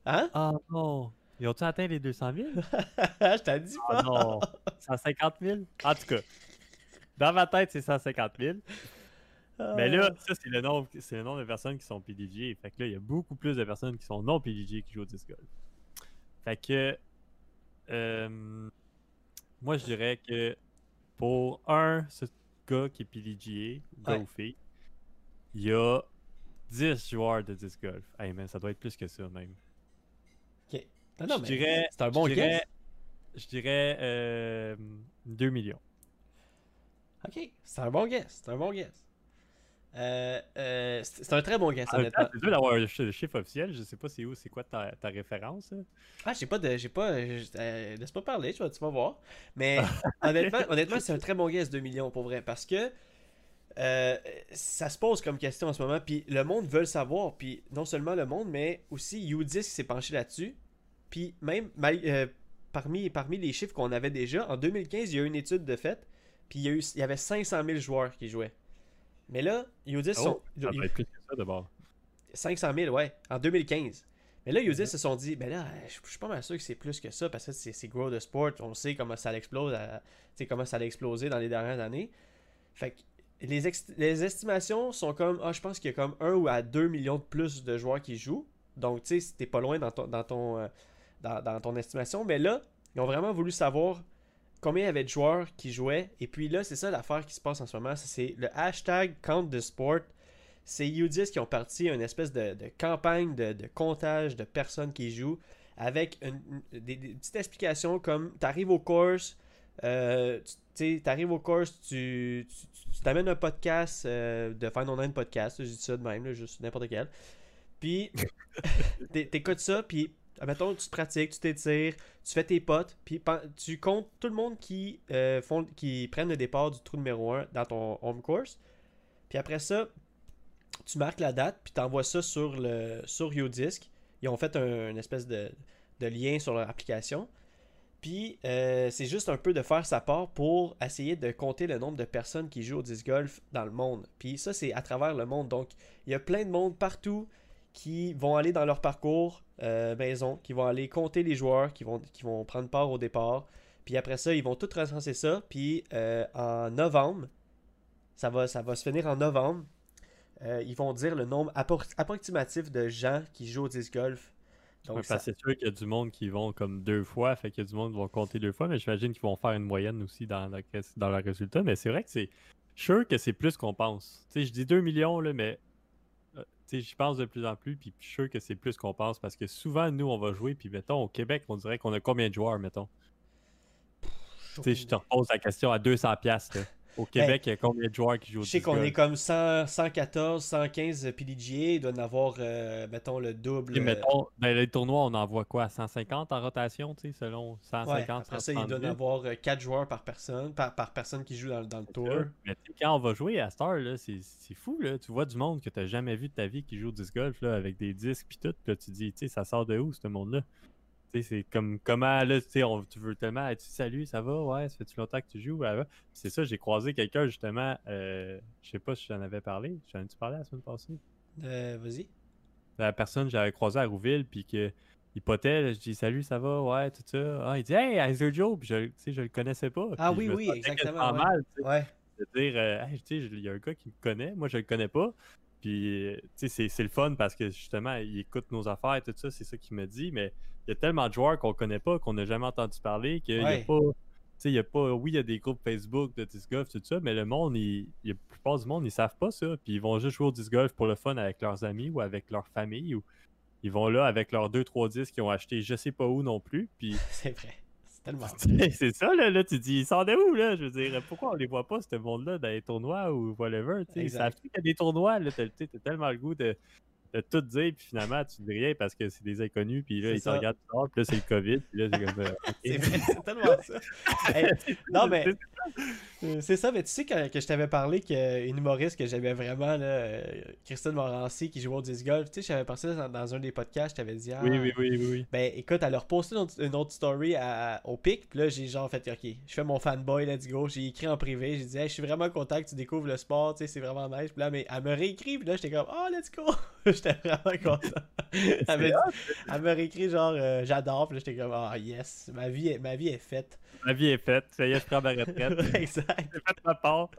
Hein? Ah non! Ils ont-tu atteint les 200 000? je t'ai dit Ah pas. non! 150 000? En tout cas, dans ma tête, c'est 150 000. Mais là, ça, c'est le nombre, c'est le nombre de personnes qui sont PDG. Fait que là, il y a beaucoup plus de personnes qui sont non PDG qui jouent au disc golf. Fait que, euh, moi, je dirais que pour un, gars qui est PDGA, gars Ouais. ou fille, il y a 10 joueurs de disc golf. Hey man, ça doit être plus que ça même. Ok. Non, non, je mais dirais, c'est un bon je dirais, guess. je dirais euh, 2 millions. Ok, c'est un bon guess. C'est un bon guess. Euh, euh, c'est un très bon même temps, honnêtement. c'est dur d'avoir un chiffre officiel. Je sais pas c'est où, c'est quoi ta, ta référence. Ah, j'ai pas de. J'ai pas. euh, laisse pas parler, tu vas, tu vas voir. Mais honnêtement, honnêtement c'est un très bon guess 2 millions pour vrai. Parce que ça se pose comme question en ce moment. Puis le monde veut le savoir. Puis non seulement le monde, mais aussi U10 s'est penché là-dessus. Puis même parmi, parmi les chiffres qu'on avait déjà, en 2015, il y a eu une étude de fait. Puis il y, a eu, il y avait 500 000 joueurs qui jouaient. Mais là, U10 sont. Oh, ça doit être plus que ça d'abord. 500 000, ouais, en 2015. Mais là, Udis se sont dit, ben là, je je suis pas mal sûr que c'est plus que ça, parce que c'est Grow the Sport, on sait comment ça l'explose, comment ça a explosé dans les dernières années. Fait que les, les estimations sont comme, ah, je pense qu'il y a comme 1 ou à 2 millions de plus de joueurs qui jouent. Donc, tu sais, t'es pas loin dans ton, dans, ton, euh, dans, dans ton estimation. Mais là, ils ont vraiment voulu savoir combien il y avait de joueurs qui jouaient. Et puis là, c'est ça l'affaire qui se passe en ce moment. C'est le hashtag Count Sport. C'est U10 qui ont parti une espèce de, campagne de, comptage de personnes qui jouent avec des, petites explications comme tu arrives aux courses, euh, tu arrives aux courses, tu t'amènes un podcast euh, de Final Nine Podcast, je dis ça de même, juste n'importe quel. Puis t'é- t'écoutes ça, puis admettons, tu te pratiques, tu t'étires, tu fais tes potes, puis tu comptes tout le monde qui, euh, font, qui prennent le départ du trou numéro 1 dans ton home course. Puis après ça, tu marques la date, puis tu envoies ça sur, le, sur Udisc. Ils ont fait un, une espèce de, de lien sur leur application. Puis euh, c'est juste un peu de faire sa part pour essayer de compter le nombre de personnes qui jouent au disc golf dans le monde. Puis ça, c'est à travers le monde. Donc, il y a plein de monde partout qui vont aller dans leur parcours euh, maison, qui vont aller compter les joueurs, qui vont, qui vont prendre part au départ. Puis après ça, ils vont tout recenser ça. Puis euh, en novembre, ça va, ça va se finir en novembre. euh, ils vont dire le nombre appro- approximatif de gens qui jouent au disc golf. Donc, ça- c'est sûr qu'il y a du monde qui vont comme deux fois, fait qu'il y a du monde qui vont compter deux fois, mais j'imagine qu'ils vont faire une moyenne aussi dans, la, dans leur résultat. Mais c'est vrai que c'est sûr que c'est plus qu'on pense. Tu sais, je dis 2 millions, là, mais j'y pense de plus en plus, puis je suis sûr que c'est plus qu'on pense parce que souvent, nous, on va jouer, puis mettons, au Québec, on dirait qu'on a combien de joueurs, mettons? Je te repose la question à 200$. piastres, là. Au Québec, il y a combien de joueurs qui jouent au Je sais qu'on est comme 100, 114, 115 PDGA. Il doit en avoir, euh, mettons, le double. Puis, euh, mettons, dans les tournois, on envoie quoi? 150 en rotation, tu sais, selon ouais, 150, après ça, il doit en 170. avoir 4 joueurs par personne, par, par personne qui joue dans, dans le tour. Mais quand on va jouer à Star, c'est fou, là. Tu vois du monde que tu jamais vu de ta vie qui joue au disc golf, là, avec des disques pis tout. Puis là, tu te dis, tu sais, ça sort de où, ce monde-là? Tu sais, c'est comme, comment, là, tu sais, on- tu veux tellement, tu salut, ça va? Ouais, ça fait-tu longtemps que tu joues? Ouais, ouais. Puis c'est ça, j'ai croisé quelqu'un, justement, euh, je sais pas si j'en avais parlé. J'en ai-tu parlé la semaine passée? Euh, Vas-y. La personne que j'avais croisé à Rouville, puis que il potait, là, je dis salut, ça va? Ouais, tout ça. Ah, il dit, hey, Heiser Joe! Puis je, je le connaissais pas. Ah oui, oui, exactement, ouais. mal, Ouais. de dire euh, Hey, tu sais, il y a un gars qui me connaît, moi je le connais pas. Puis tu sais, c'est- le fun parce que justement, il écoute nos affaires, tout ça, c'est ça qu'il me dit, mais il y a tellement de joueurs qu'on connaît pas, qu'on n'a jamais entendu parler, qu'il n'y Ouais. a pas sais, il y a pas. Oui, il y a des groupes Facebook de disc golf, tout ça, mais le monde, il, il- la plupart du monde, ils savent pas ça. Puis ils vont juste jouer au disc golf pour le fun avec leurs amis ou avec leur famille. Ou ils vont là avec leurs 2-3 disques qu'ils ont acheté je sais pas où non plus. Puis C'est vrai. C'est tellement. c'est ça, là, là. Tu dis, ils sont de où, là? Je veux dire, pourquoi on les voit pas, ce monde-là, dans les tournois ou whatever? Tu sais, ils savent qu'il y a des tournois, là. T'as tellement le goût de, de tout dire, puis finalement, tu dis rien parce que c'est des inconnus, puis là, ils te ça. regardent dehors, puis là, c'est le COVID, puis là, c'est comme. euh, ok. C'est tellement ça. Hey, non, mais C'est- Euh, C'est ça, mais tu sais que, que je t'avais parlé qu'une humoriste que j'aimais vraiment, là, euh, Christine Morancy, qui jouait au disc golf, tu sais, j'avais passé dans, dans un des podcasts, je t'avais dit, ah, Oui, oui, oui, oui, oui. ben écoute, elle a reposté une autre, une autre story à- au pic, puis là, j'ai genre fait, ok, je fais mon fanboy, let's go, j'ai écrit en privé, j'ai dit, hey, je suis vraiment content que tu découvres le sport, tu sais, c'est vraiment nice, puis là, mais elle me réécrit, puis là, j'étais comme, oh, let's go, j'étais vraiment content. elle, me elle me réécrit genre, euh, j'adore, puis là, j'étais comme, oh, yes, ma vie, est, ma vie est faite. Ma vie est faite, ça y est, je prends ma retraite. exact. J'ai fait ma part.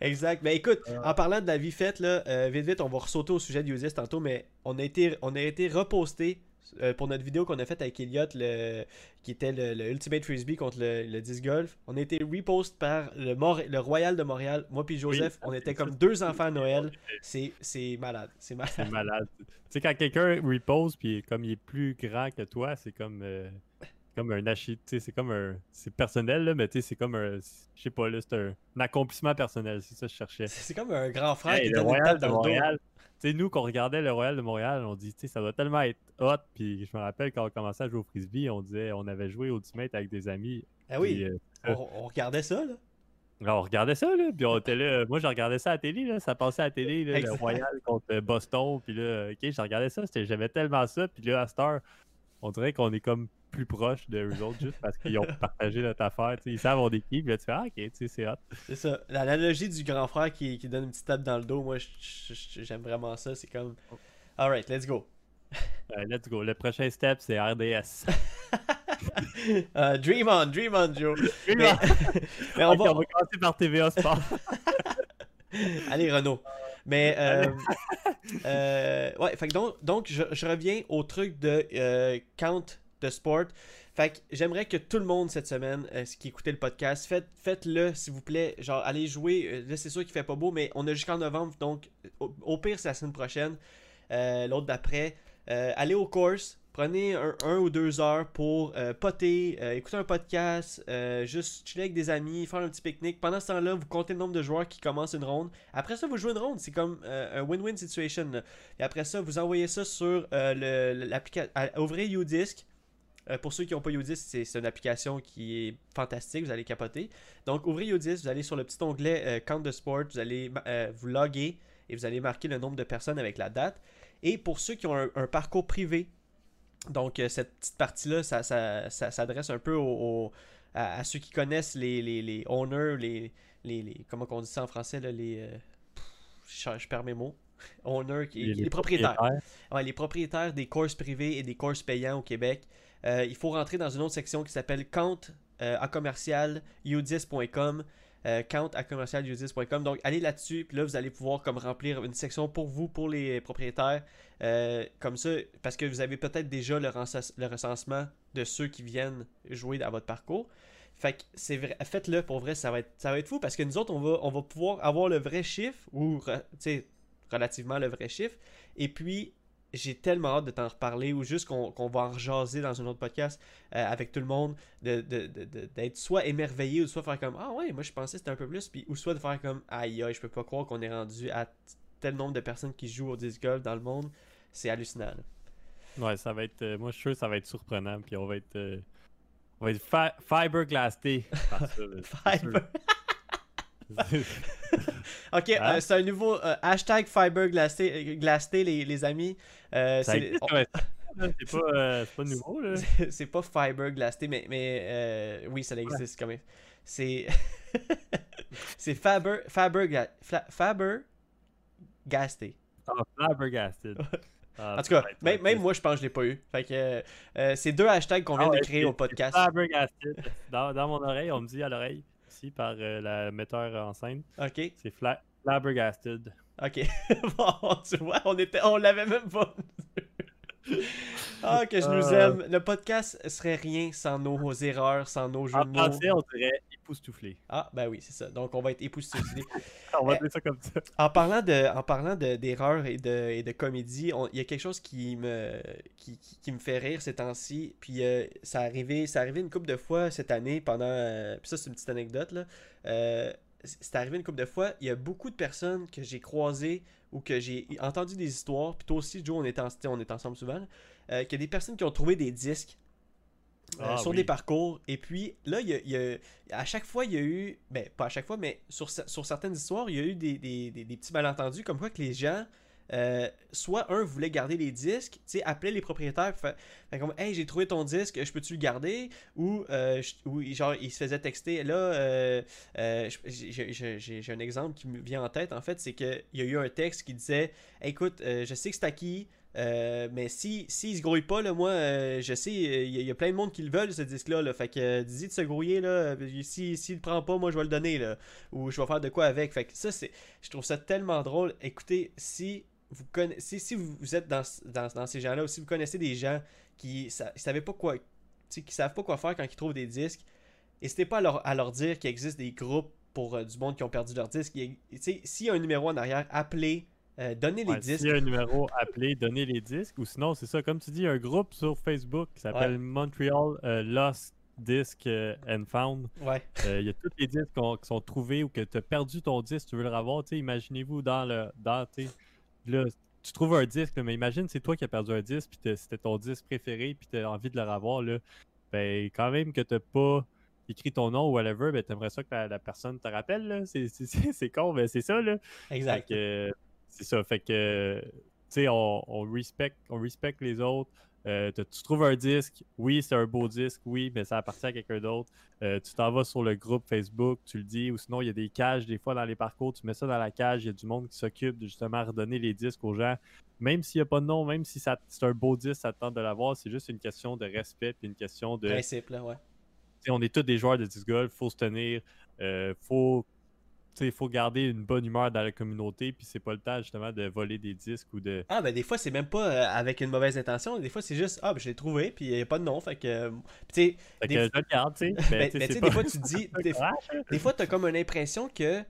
Exact. Mais écoute, en parlant de la vie faite, là, euh, vite vite, on va ressauter au sujet de Usis tantôt, mais on a été, on a été reposté euh, pour notre vidéo qu'on a faite avec Elliot, le, qui était le, le Ultimate Frisbee contre le, le disc golf. On a été repost par le, Mor- le Royal de Montréal. Moi puis Joseph, Oui. on était comme deux enfants à Noël. C'est malade. C'est malade. C'est malade. tu sais, quand quelqu'un repose, puis comme il est plus grand que toi, c'est comme. euh, comme un c'est comme un. C'est personnel, là, mais tu sais, c'est comme un. Je sais pas, là, c'est un, un accomplissement personnel, c'est ça que je cherchais. C'est comme un grand frère Hey, qui donne Royal dans le. Sais, nous, qu'on regardait le Royal de Montréal, on dit, tu sais, ça doit tellement être hot. Puis je me rappelle quand on commençait à jouer au frisbee, on disait, on avait joué au Ultimate avec des amis. Ah oui, euh, on, on regardait ça, là. on regardait ça, là. Puis on était là. Moi, je regardais ça à la télé, là. Ça passait à la télé, là, le. Royal contre Boston. Puis là, OK, je regardais ça. J'aimais tellement ça. Puis là, à cette heure, on dirait qu'on est comme plus proche de eux autres juste parce qu'ils ont partagé notre affaire. Ils savent on est qui. Puis là, tu fais, ah, OK, tu sais, c'est hot. C'est ça. L'analogie du grand frère qui, qui donne une petite tape dans le dos, moi, j'aime vraiment ça. C'est comme. Alright, let's go. Let's go. Le prochain step, c'est RDS. Euh, dream on, dream on, Joe. Mais, Mais, mais on va. on va commencer par TVA Sport. Allez, Renaud. Mais, euh, euh, ouais, fait que donc, donc je, je reviens au truc de euh, count de sport. Fait que j'aimerais que tout le monde cette semaine, euh, qui écoutait le podcast, faites, faites-le, s'il vous plaît. Genre, allez jouer. Euh, Là, c'est sûr qu'il fait pas beau, mais on a jusqu'en novembre, donc au, pire, c'est la semaine prochaine. Euh, L'autre d'après. Euh, allez aux courses. Prenez un, ou deux heures pour poter, écouter un podcast, juste chiller avec des amis, faire un petit pique-nique. Pendant ce temps-là, vous comptez le nombre de joueurs qui commencent une ronde. Après ça, vous jouez une ronde. C'est comme un win-win situation. Et après ça, vous envoyez ça sur l'application. Ouvrez Udisk. Euh, pour ceux qui n'ont pas Udisk, c'est une application qui est fantastique. Vous allez capoter. Donc, ouvrez Udisk. Vous allez sur le petit onglet euh, Count de Sport. Vous allez euh, vous loguer et vous allez marquer le nombre de personnes avec la date. Et pour ceux qui ont un, un parcours privé, donc euh, cette petite partie-là, ça, ça- ça s'adresse un peu au- au- à, à ceux qui connaissent les, les, les owners, les, les, les- Comment on dit ça en français là, les, pff, je, perds mes mots. Owners, qui- les, propriétaires. Ouais, les propriétaires des courses privées et des courses payants au Québec. Euh, il faut rentrer dans une autre section qui s'appelle compte euh, à commercial u10.com. euh, count à commercial u10.com. Donc, allez là-dessus, puis là, vous allez pouvoir comme remplir une section pour vous, pour les propriétaires. Comme ça, parce que vous avez peut-être déjà le, recensement de ceux qui viennent jouer dans votre parcours. Fait que c'est faites-le pour vrai, ça va être, ça va être fou parce que nous autres, on va, on va pouvoir avoir le vrai chiffre ou, relativement le vrai chiffre. Et puis, j'ai tellement hâte de t'en reparler ou juste qu'on va en rejaser dans un autre podcast euh, avec tout le monde, de- de- de- de- d'être soit émerveillé ou soit faire comme Ah ouais, moi je pensais que c'était un peu plus, puis, ou soit de faire comme Aïe aïe, je peux pas croire qu'on est rendu à tel nombre de personnes qui jouent au disc golf dans le monde. C'est hallucinant. là. Ouais, ça va être. euh, moi, je suis sûr que ça va être surprenant. Puis on va être. euh, on va être fi- fiberglassé. Fiber. Ok, Hein? euh, c'est un nouveau euh, hashtag Fiber glacé, euh, glacé, les, les amis. Euh, c'est- ouais. Pas, pas nouveau, là. c'est- pas Fiber glacé, mais, mais oui, ça existe quand même. C'est. c'est Faber. Faber. Ga- Fla- Faber. Gasté. Ah. Ah, En tout cas, même, moi, je pense que je l'ai pas eu. Fait que c'est deux hashtags qu'on vient Ah de créer au podcast. c'est Flabbergasted. Dans, dans mon oreille, on me dit à l'oreille, par euh, la metteur en scène, Ok, c'est fla ok. flabbergasted. bon, tu vois, on, était, on l'avait même pas. Ah, que je nous Euh. aime. Le podcast serait rien sans nos erreurs, sans nos jeux En de mots. français, on dirait époustouflé. Ah, ben oui, c'est ça. Donc, on va être époustouflés. On va Eh. dire ça comme ça. En parlant de, en parlant de- d'erreurs et de, et de comédie, il y a quelque chose qui me, qui, qui- qui me fait rire ces temps-ci. Puis euh, ça arrivé, ça arrivé une couple de fois cette année pendant. euh, puis ça, c'est une petite anecdote là. Euh, c'est arrivé une couple de fois. Il y a beaucoup de personnes que j'ai croisées ou que j'ai entendu des histoires. Puis toi aussi, Joe, on est, en, on est ensemble souvent. là, euh, qu'il y a des personnes qui ont trouvé des disques euh, Ah, sur oui. des parcours. Et puis là, il y a, il y a- à chaque fois, il y a eu, ben pas à chaque fois, mais sur, cer- sur certaines histoires, il y a eu des, des- des- des petits malentendus, comme quoi que les gens, euh, soit un voulait garder les disques, tu sais, appelaient les propriétaires, fait, fait comme, hey, j'ai trouvé ton disque, je peux-tu le garder? Ou, euh, je- ou genre, ils se faisaient texter, là, euh, euh, j'ai- un exemple qui me vient en tête, en fait, c'est qu'il y a eu un texte qui disait, écoute, euh, je sais que c'est acquis. Euh, mais si s'il se grouille pas, là, moi, euh, je sais, il y, a- plein de monde qui le veulent, ce disque-là. Là, fait que euh, dis-y de se grouiller, là. Si, s'il le prend pas, moi, je vais le donner, là. Ou je vais faire de quoi avec. Fait que ça, c'est. Je trouve ça tellement drôle. Écoutez, si vous connaissez. Si, si vous, êtes dans, dans, dans ces gens-là, ou si vous connaissez des gens qui sa- savaient pas quoi. qui savent pas quoi faire quand ils trouvent des disques, n'hésitez pas à leur, à leur dire qu'il existe des groupes pour euh, du monde qui ont perdu leur disque. S'il y a un numéro en arrière, appelez. Euh, donnez les Ouais, disques. S'il y a un numéro, appelez, donnez les disques. Ou sinon, c'est ça, comme tu dis, un groupe sur Facebook qui s'appelle Ouais. Montreal euh, Lost Disc euh, and Found. Ouais. Euh, Il y a tous les disques qui sont trouvés ou que tu as perdu ton disque, tu veux le revoir. Tu sais, Imaginez-vous dans le. Dans, tu sais, là, tu trouves un disque, là, mais imagine c'est toi qui as perdu un disque, puis c'était ton disque préféré, puis tu as envie de le revoir. Là, ben, quand même que tu pas écrit ton nom ou whatever, ben, tu aimerais ça que la, la personne te rappelle. C'est- con, mais c'est ça. Là. Exact. C'est ça. Fait que, tu sais, on, on, respecte, on les autres. Euh, tu trouves un disque, oui, c'est un beau disque, oui, mais ça appartient à quelqu'un d'autre. Euh, tu t'en vas sur le groupe Facebook, tu le dis, ou sinon il y a des cages des fois dans les parcours, tu mets ça dans la cage, il y a du monde qui s'occupe de justement redonner les disques aux gens. Même s'il n'y a pas de nom, même si c'est un beau disque, ça te tente de l'avoir, c'est juste une question de respect, puis une question de. Principe, là, ouais. Tu sais, on est tous des joueurs de disc golf, faut se tenir, euh, faut, sais, faut garder une bonne humeur dans la communauté, puis c'est pas le temps justement de voler des disques ou de. Ah, ben des fois, c'est même pas euh, avec une mauvaise intention. Des fois, c'est juste, ah, ben je l'ai trouvé, puis il n'y a pas de nom. Fait que, tu sais, Fait des je le garde, tu sais. ben, mais ben, c'est des fois, tu dis, des, Ah, des fois, t'as comme une impression que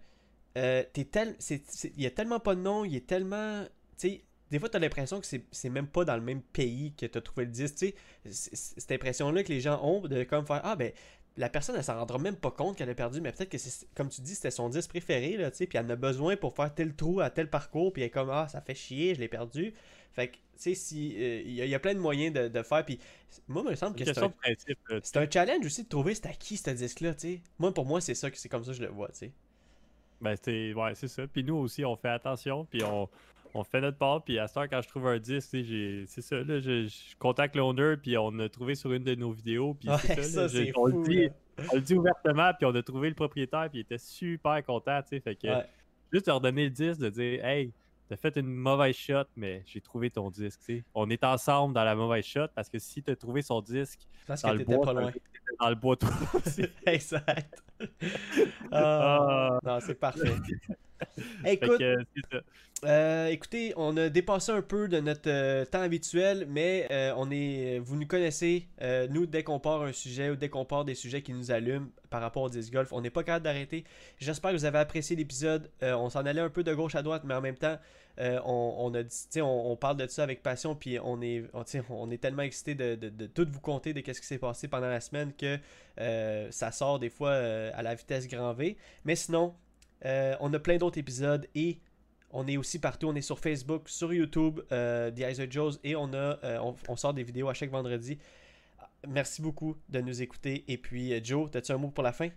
euh, t'es tel, il y a tellement pas de nom, il est tellement, tu sais, des fois, t'as l'impression que c'est, même pas dans le même pays que t'as trouvé le disque, tu sais, cette impression-là que les gens ont de comme faire, ah, ben, la personne, elle s'en rendra même pas compte qu'elle a perdu, mais peut-être que c'est, comme tu dis, c'était son disque préféré, là, tu sais, puis elle en a besoin pour faire tel trou à tel parcours, puis elle est comme, ah, ça fait chier, je l'ai perdu. Fait que, tu sais, si, euh, il y, a- il y a plein de moyens de, de faire, puis moi, il me semble que c'est un, principe. là, c'est un challenge aussi de trouver c'est à qui ce disque-là, tu sais. Moi, pour moi, c'est ça, que c'est comme ça que je le vois, tu sais. Ben, c'est ouais, c'est ça. Puis nous aussi, on fait attention, puis on, on fait notre part. Puis à ce temps, quand je trouve un disque, tu sais, j'ai- c'est ça, là, je, je contacte l'owner, puis on a trouvé sur une de nos vidéos. Puis Ouais, c'est ça, on, le dit, on le dit ouvertement, puis on a trouvé le propriétaire, puis il était super content, tu sais. Fait que Ouais. juste leur donner le disque, de dire, hey, t'as fait une mauvaise shot, mais j'ai trouvé ton disque, tu sais. On est ensemble dans la mauvaise shot, parce que si t'as trouvé son disque Parce dans que le bois, pas loin. dans le bois exact. Ah, Ah. non, c'est parfait. Écoute, que, euh, écoutez, on a dépassé un peu de notre euh, temps habituel, mais euh, on est, vous nous connaissez. nous, dès qu'on part un sujet ou dès qu'on part des sujets qui nous allument par rapport au disc golf, on n'est pas capable d'arrêter. J'espère que vous avez apprécié l'épisode. On s'en allait un peu de gauche à droite, mais en même temps, euh, on, parle de ça avec passion, puis on est, tellement excité de, tout vous compter de qu'est-ce qui s'est passé pendant la semaine que euh, ça sort des fois euh, à la vitesse grand V. Mais sinon, on a plein d'autres épisodes et on est aussi partout. On est sur Facebook, sur YouTube, The Eyes Joes et on, sort des vidéos à chaque vendredi. Merci beaucoup de nous écouter. Et puis, Joe, as-tu un mot pour la fin?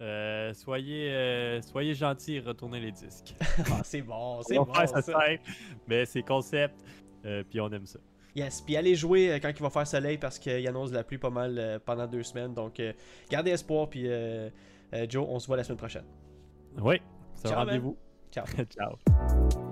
Euh, soyez, euh, soyez gentils et retournez les disques. Ah, c'est bon, c'est On bon. faire ça simple, mais c'est concept, euh, puis on aime ça. Yes, puis allez jouer quand il va faire soleil parce qu'il annonce de la pluie pas mal pendant deux semaines. Donc, gardez espoir. Puis, Joe, on se voit la semaine prochaine. Oui, c'est rendez-vous. Ciao. Ciao.